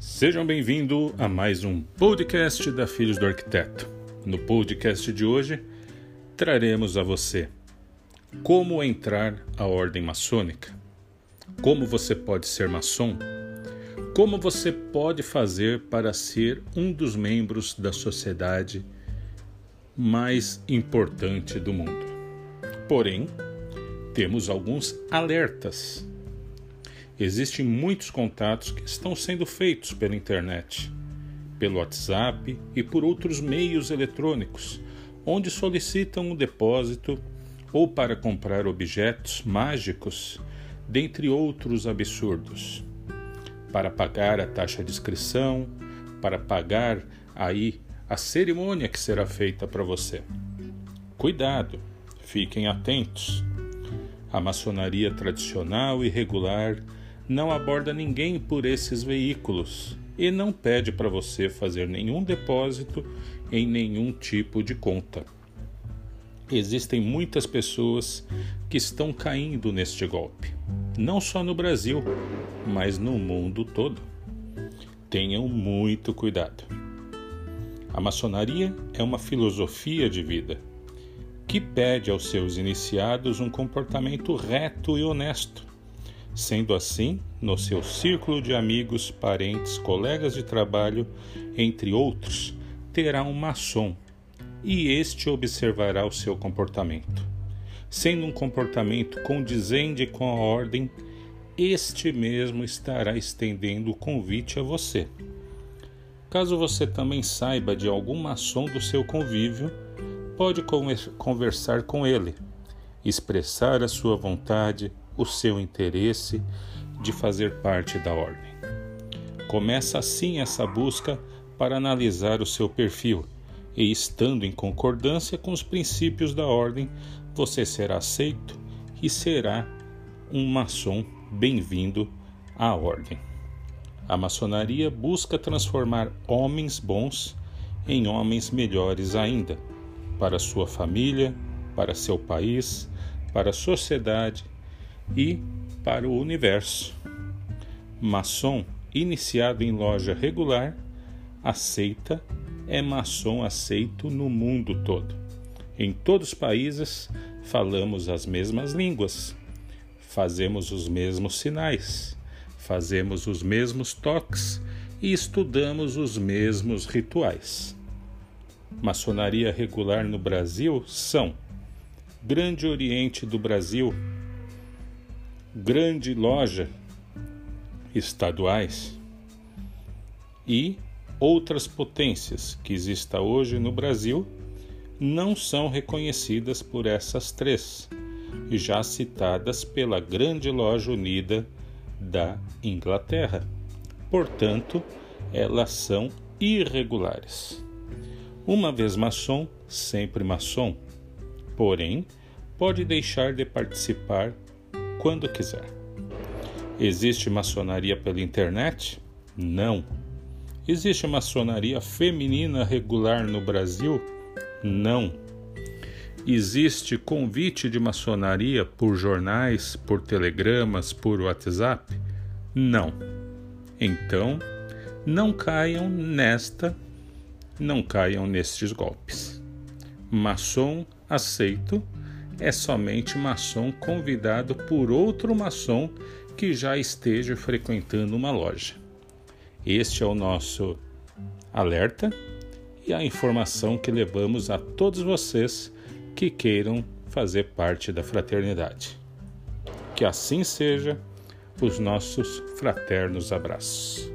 Sejam bem-vindos a mais um podcast da Filhos do Arquiteto. No podcast de hoje, traremos a você como entrar à ordem maçônica, como você pode ser maçom, como você pode fazer para ser um dos membros da sociedade mais importante do mundo. Porém, temos alguns alertas Existem muitos contatos que estão sendo feitos pela internet, pelo WhatsApp e por outros meios eletrônicos, onde solicitam um depósito ou para comprar objetos mágicos, dentre outros absurdos. Para pagar a taxa de inscrição, para pagar aí a cerimônia que será feita para você. Cuidado, fiquem atentos. A maçonaria tradicional e regular não aborda ninguém por esses veículos e não pede para você fazer nenhum depósito em nenhum tipo de conta. Existem muitas pessoas que estão caindo neste golpe, não só no Brasil, mas no mundo todo. Tenham muito cuidado. A maçonaria é uma filosofia de vida que pede aos seus iniciados um comportamento reto e honesto Sendo assim, no seu círculo de amigos, parentes, colegas de trabalho, entre outros, terá um maçom e este observará o seu comportamento. Sendo um comportamento condizente com a ordem, este mesmo estará estendendo o convite a você. Caso você também saiba de algum maçom do seu convívio, pode conversar com ele, expressar a sua vontade, o seu interesse de fazer parte da ordem. Começa assim essa busca para analisar o seu perfil e, estando em concordância com os princípios da ordem, você será aceito e será um maçom bem-vindo à ordem. A maçonaria busca transformar homens bons em homens melhores ainda, para sua família, para seu país, para a sociedade e para o universo. Maçom iniciado em loja regular, aceita, é maçom aceito no mundo todo. Em todos os países falamos as mesmas línguas, fazemos os mesmos sinais, fazemos os mesmos toques e estudamos os mesmos rituais. Maçonaria regular no Brasil são Grande Oriente do Brasil, grande loja estaduais e outras potências que exista hoje no Brasil não são reconhecidas por essas três, já citadas pela Grande Loja Unida da Inglaterra. Portanto, elas são irregulares. Uma vez maçom, sempre maçom. Porém, pode deixar de participar quando quiser. Existe maçonaria pela internet? Não. Existe maçonaria feminina regular no Brasil? Não. Existe convite de maçonaria por jornais, por telegramas, por WhatsApp? Não. Então, não caiam nesta, não caiam nestes golpes. Maçom aceito é somente maçom convidado por outro maçom que já esteja frequentando uma loja. Este é o nosso alerta e a informação que levamos a todos vocês que queiram fazer parte da fraternidade. Que assim seja, os nossos fraternos abraços.